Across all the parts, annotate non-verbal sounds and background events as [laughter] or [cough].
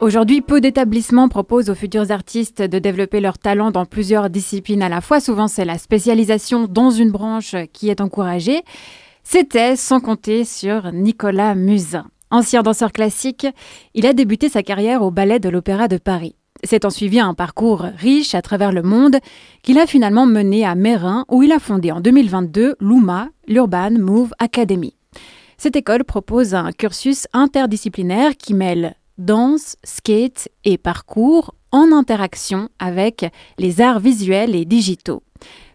Aujourd'hui, peu d'établissements proposent aux futurs artistes de développer leur talent dans plusieurs disciplines à la fois. Souvent, c'est la spécialisation dans une branche qui est encouragée. C'était sans compter sur Nicolas Musin. Ancien danseur classique, il a débuté sa carrière au ballet de l'Opéra de Paris. C'est en suivi un parcours riche à travers le monde qu'il a finalement mené à Mérin où il a fondé en 2022 l'UMA, l'Urban Move Academy. Cette école propose un cursus interdisciplinaire qui mêle danse, skate et parcours en interaction avec les arts visuels et digitaux.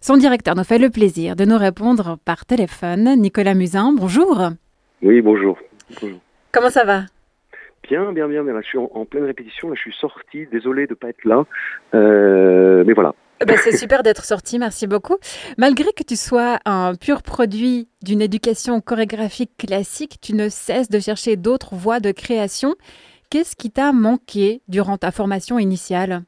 Son directeur nous fait le plaisir de nous répondre par téléphone. Nicolas Musin, bonjour. Oui, bonjour. Comment ça va? Bien, bien, bien. Là, je suis en, pleine répétition. Là, je suis sorti. Désolé de ne pas être là. Euh, mais voilà. Eh ben, c'est super d'être sorti, merci beaucoup. Malgré que tu sois un pur produit d'une éducation chorégraphique classique, tu ne cesses de chercher d'autres voies de création. Qu'est-ce qui t'a manqué durant ta formation initiale?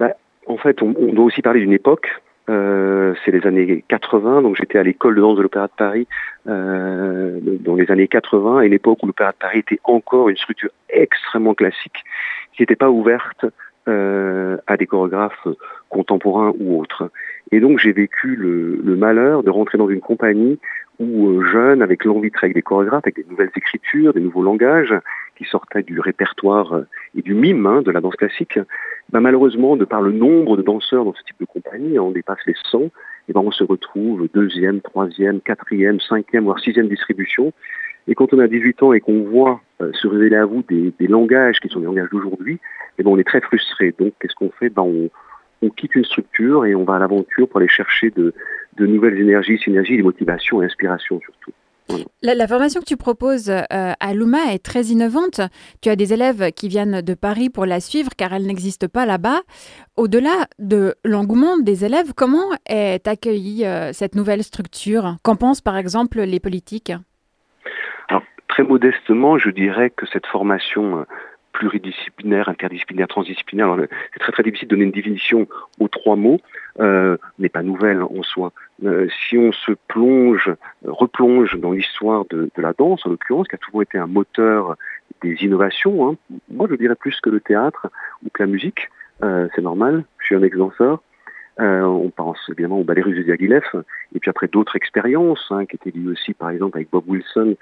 Bah, En fait, on, doit aussi parler d'une époque. Euh, c'est les années 80, donc j'étais à l'école de danse de l'Opéra de Paris euh, dans les années 80, et l'époque où l'Opéra de Paris était encore une structure extrêmement classique, qui n'était pas ouverte à des chorégraphes contemporains ou autres. Et donc j'ai vécu le, malheur de rentrer dans une compagnie où euh, jeune, avec l'envie de travailler avec des chorégraphes, avec des nouvelles écritures, des nouveaux langages, qui sortaient du répertoire euh, et du mime hein, de la danse classique, ben malheureusement, de par le nombre de danseurs dans ce type de compagnie, on dépasse les 100, et ben on se retrouve deuxième, troisième, quatrième, cinquième, voire sixième distribution. Et quand on a 18 ans et qu'on voit euh, se révéler à vous des, langages qui sont des langages d'aujourd'hui, et ben on est très frustré. Donc qu'est-ce qu'on fait? Ben on, quitte une structure et on va à l'aventure pour aller chercher de, nouvelles énergies, synergies, des motivations et inspirations surtout. La, formation que tu proposes euh, à l'UMA est très innovante. Tu as des élèves qui viennent de Paris pour la suivre car elle n'existe pas là-bas. Au-delà de l'engouement des élèves, comment est accueillie euh, cette nouvelle structure? Qu'en pensent par exemple les politiques? Très modestement, je dirais que cette formation euh, pluridisciplinaire, interdisciplinaire, transdisciplinaire. C'est très très difficile de donner une définition aux trois mots, euh, n'est pas nouvelle en soi. Euh, si on se plonge, replonge dans l'histoire de, la danse, en l'occurrence, qui a toujours été un moteur des innovations, hein. moi je dirais plus que le théâtre ou que la musique, euh, c'est normal, je suis un ex-danseur, euh, on pense évidemment au ballet russe de Diaghilev, et puis après d'autres expériences hein, qui étaient liées aussi par exemple avec Bob Wilson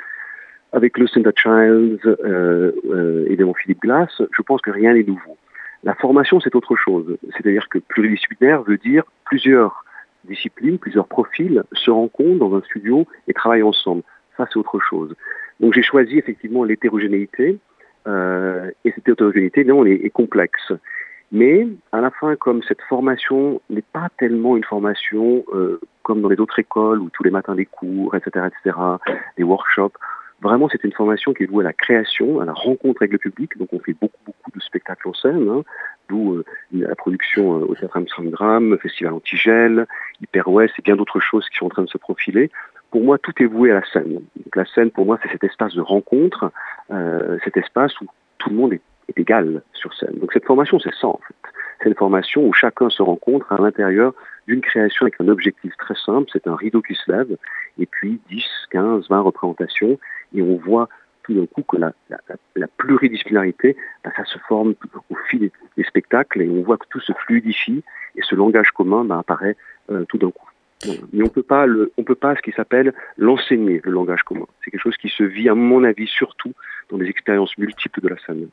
avec Lucinda Childs euh, euh, évidemment Philippe Glass, je pense que rien n'est nouveau. La formation, c'est autre chose. C'est-à-dire que pluridisciplinaire veut dire plusieurs disciplines, plusieurs profils se rencontrent dans un studio et travaillent ensemble. Ça, c'est autre chose. Donc j'ai choisi effectivement l'hétérogénéité, euh, et cette hétérogénéité, non, elle est, complexe. Mais à la fin, comme cette formation n'est pas tellement une formation euh, comme dans les autres écoles où tous les matins des cours, etc., etc., des workshops, Vraiment, c'est une formation qui est vouée à la création, à la rencontre avec le public. Donc, on fait beaucoup, beaucoup de spectacles en scène, hein, d'où euh, la production euh, au Théâtre Amsterdam, Festival Antigel, Hyper West et bien d'autres choses qui sont en train de se profiler. Pour moi, tout est voué à la scène. Donc, la scène, pour moi, c'est cet espace de rencontre, euh, cet espace où tout le monde est, est égal sur scène. Donc, cette formation, c'est ça, en fait. C'est une formation où chacun se rencontre à l'intérieur d'une création avec un objectif très simple, c'est un rideau qui se lève, et puis 10, 15, 20 représentations, et on voit tout d'un coup que la, pluridisciplinarité, ben, ça se forme au fil des, spectacles, et on voit que tout se fluidifie, et ce langage commun ben, apparaît euh, tout d'un coup. Mais on peut pas peut pas ce qui s'appelle l'enseigner, le langage commun. C'est quelque chose qui se vit, à mon avis, surtout dans des expériences multiples de la scène.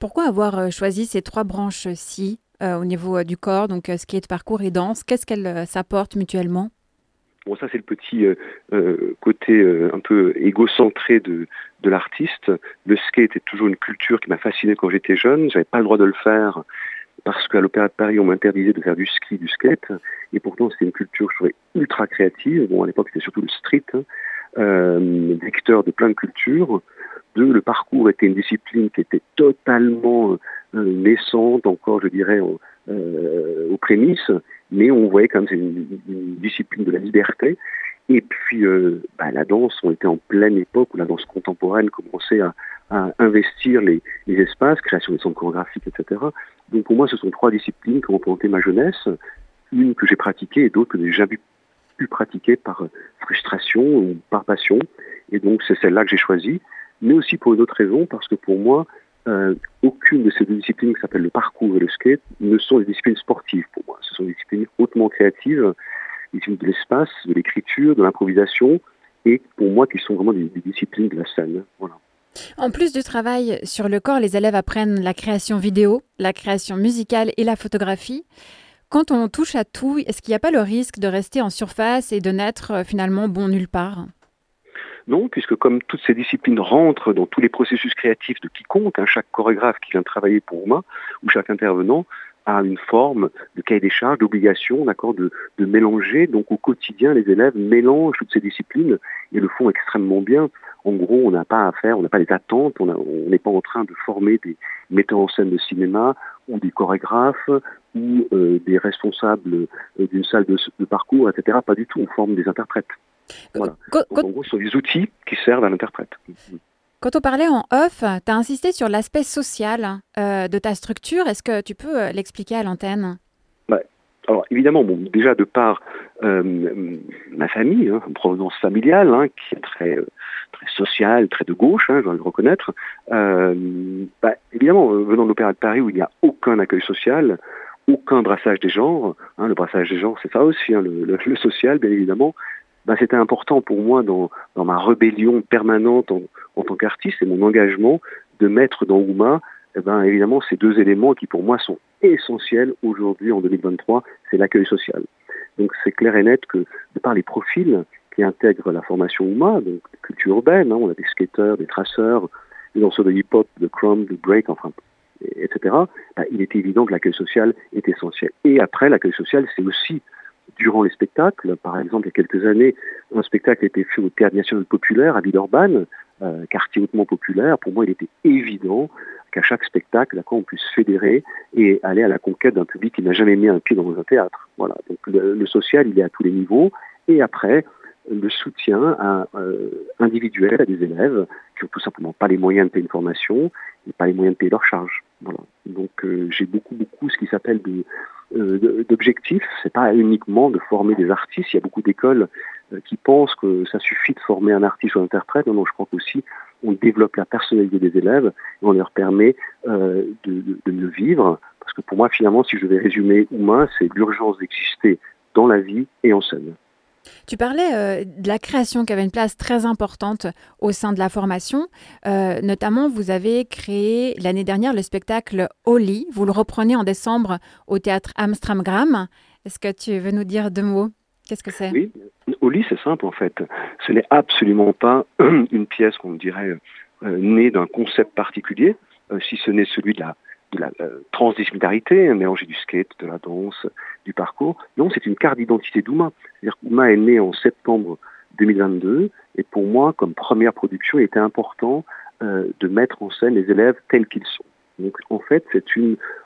Pourquoi avoir euh, choisi ces trois branches-ci? Au niveau euh, du corps, donc skate, parcours et danse Qu'est-ce qu'elles s'apportent mutuellement? Bon, ça c'est le petit côté un peu égocentré de, de l'artiste. Le skate est toujours une culture qui m'a fasciné quand j'étais jeune. J'avais pas le droit de le faire parce qu'à l'Opéra de Paris, on m'interdisait de faire du ski, du skate. Et pourtant, c'était une culture, je trouvais, ultra créative. Bon, à l'époque, c'était surtout le street, hein, euh, vecteur de plein de cultures. Deux, le parcours était une discipline qui était totalement euh, naissante, encore je dirais, euh, aux prémices, mais on voyait comme c'est une, discipline de la liberté. Et puis euh, bah, la danse, on était en pleine époque où la danse contemporaine commençait à, investir les, les, espaces, création des centres chorégraphiques, etc. Donc pour moi, ce sont trois disciplines qui ont représenté ma jeunesse, une que j'ai pratiquée et d'autres que j'ai jamais pu pratiquer par frustration ou par passion. Et donc c'est celle-là que j'ai choisie, mais aussi pour une autre raison, parce que pour moi, euh, aucune de ces deux disciplines qui s'appellent le parcours et le skate ne sont des disciplines sportives pour moi. Ce sont des disciplines hautement créatives, des disciplines de l'espace, de l'écriture, de l'improvisation, et pour moi qui sont vraiment des, disciplines de la scène. En plus du travail sur le corps, les élèves apprennent la création vidéo, la création musicale et la photographie. Quand on touche à tout, est-ce qu'il n'y a pas le risque de rester en surface et de n'être euh, finalement bon nulle part? Non, puisque comme toutes ces disciplines rentrent dans tous les processus créatifs de quiconque, hein, chaque chorégraphe qui vient travailler pour moi, ou chaque intervenant, a une forme de cahier des charges, d'obligation, d'accord, de, mélanger. Donc au quotidien, les élèves mélangent toutes ces disciplines et le font extrêmement bien. En gros, on n'a pas à faire, on n'a pas des attentes, on n'est pas en train de former des metteurs en scène de cinéma ou des chorégraphes ou euh, des responsables euh, d'une salle de, parcours, etc. Pas du tout, on forme des interprètes. Voilà. Donc, en gros, ce sont des outils qui servent à l'interprète. Quand on parlait en off, tu as insisté sur l'aspect social euh, de ta structure. Est-ce que tu peux euh, l'expliquer à l'antenne? Bah, Alors évidemment, bon, déjà de par euh, ma famille, hein, provenance familiale, hein, qui est très, très sociale, très de gauche, hein, je dois le reconnaître, bah, évidemment, venant de l'Opéra de Paris où il n'y a aucun accueil social, aucun brassage des genres, hein, le brassage des genres c'est ça aussi, hein, le, le, le, social bien évidemment, bah, c'était important pour moi dans, dans ma rébellion permanente en, tant qu'artiste et mon engagement de mettre dans Ouma, eh ben, évidemment, ces deux éléments qui pour moi sont essentiels aujourd'hui en 2023, c'est l'accueil social. Donc c'est clair et net que de par les profils qui intègrent la formation Ouma, donc culture urbaine, hein, on a des skateurs, des traceurs, des danseurs de hip-hop, de crumb, de break, enfin, etc., bah, il était évident que l'accueil social est essentiel. Et après, l'accueil social, c'est aussi durant les spectacles. Par exemple, il y a quelques années, un spectacle a été fait au Théâtre National Populaire à Villeurbanne, euh, quartier hautement populaire. Pour moi, il était évident qu'à chaque spectacle, d'accord, on puisse fédérer et aller à la conquête d'un public qui n'a jamais mis un pied dans un théâtre. Voilà. Donc le, le, social, il est à tous les niveaux. Et après, le soutien à, euh, individuel à des élèves qui ont tout simplement pas les moyens de payer une formation et pas les moyens de payer leurs charges. Voilà. Donc euh, j'ai beaucoup beaucoup ce qui s'appelle euh, d'objectifs. C'est pas uniquement de former des artistes. Il y a beaucoup d'écoles euh, qui pensent que ça suffit de former un artiste ou un interprète. Non, non, je crois qu'aussi on développe la personnalité des élèves et on leur permet euh, de, de, de mieux vivre. Parce que pour moi, finalement, si je devais résumer Oumain, c'est l'urgence d'exister dans la vie et en scène. Tu parlais euh, de la création qui avait une place très importante au sein de la formation. Euh, notamment, vous avez créé l'année dernière le spectacle Oli. Vous le reprenez en décembre au théâtre Amstramgram. Est-ce que tu veux nous dire deux mots? Qu'est-ce que c'est? Oui, Oli, c'est simple en fait. Ce n'est absolument pas [clears throat] une pièce qu'on dirait euh, née d'un concept particulier, si ce n'est celui de la de la euh, transdisciplinarité, un mélange du skate, de la danse, du parcours. Non, c'est une carte d'identité d'Ouma. C'est-à-dire qu'Ouma est né en septembre 2022 et pour moi, comme première production, il était important euh, de mettre en scène les élèves tels qu'ils sont. Donc en fait, c'est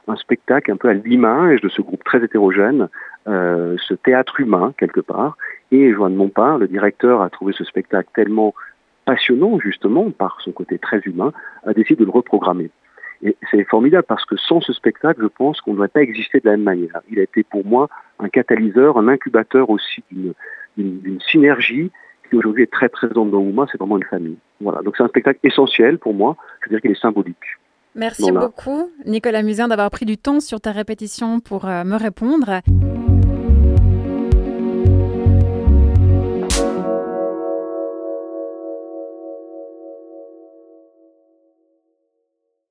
un spectacle un peu à l'image de ce groupe très hétérogène, euh, ce théâtre humain quelque part. Et Joanne Montpart, le directeur, a trouvé ce spectacle tellement passionnant justement par son côté très humain, a décidé de le reprogrammer. Et c'est formidable parce que sans ce spectacle, je pense qu'on n'aurait pas existé de la même manière. Il a été pour moi un catalyseur, un incubateur aussi d'une synergie qui aujourd'hui est très présente dans Ouma, c'est vraiment une famille. Voilà, donc c'est un spectacle essentiel pour moi, je veux dire qu'il est symbolique. Merci voilà. beaucoup, Nicolas Musin, d'avoir pris du temps sur ta répétition pour euh, me répondre.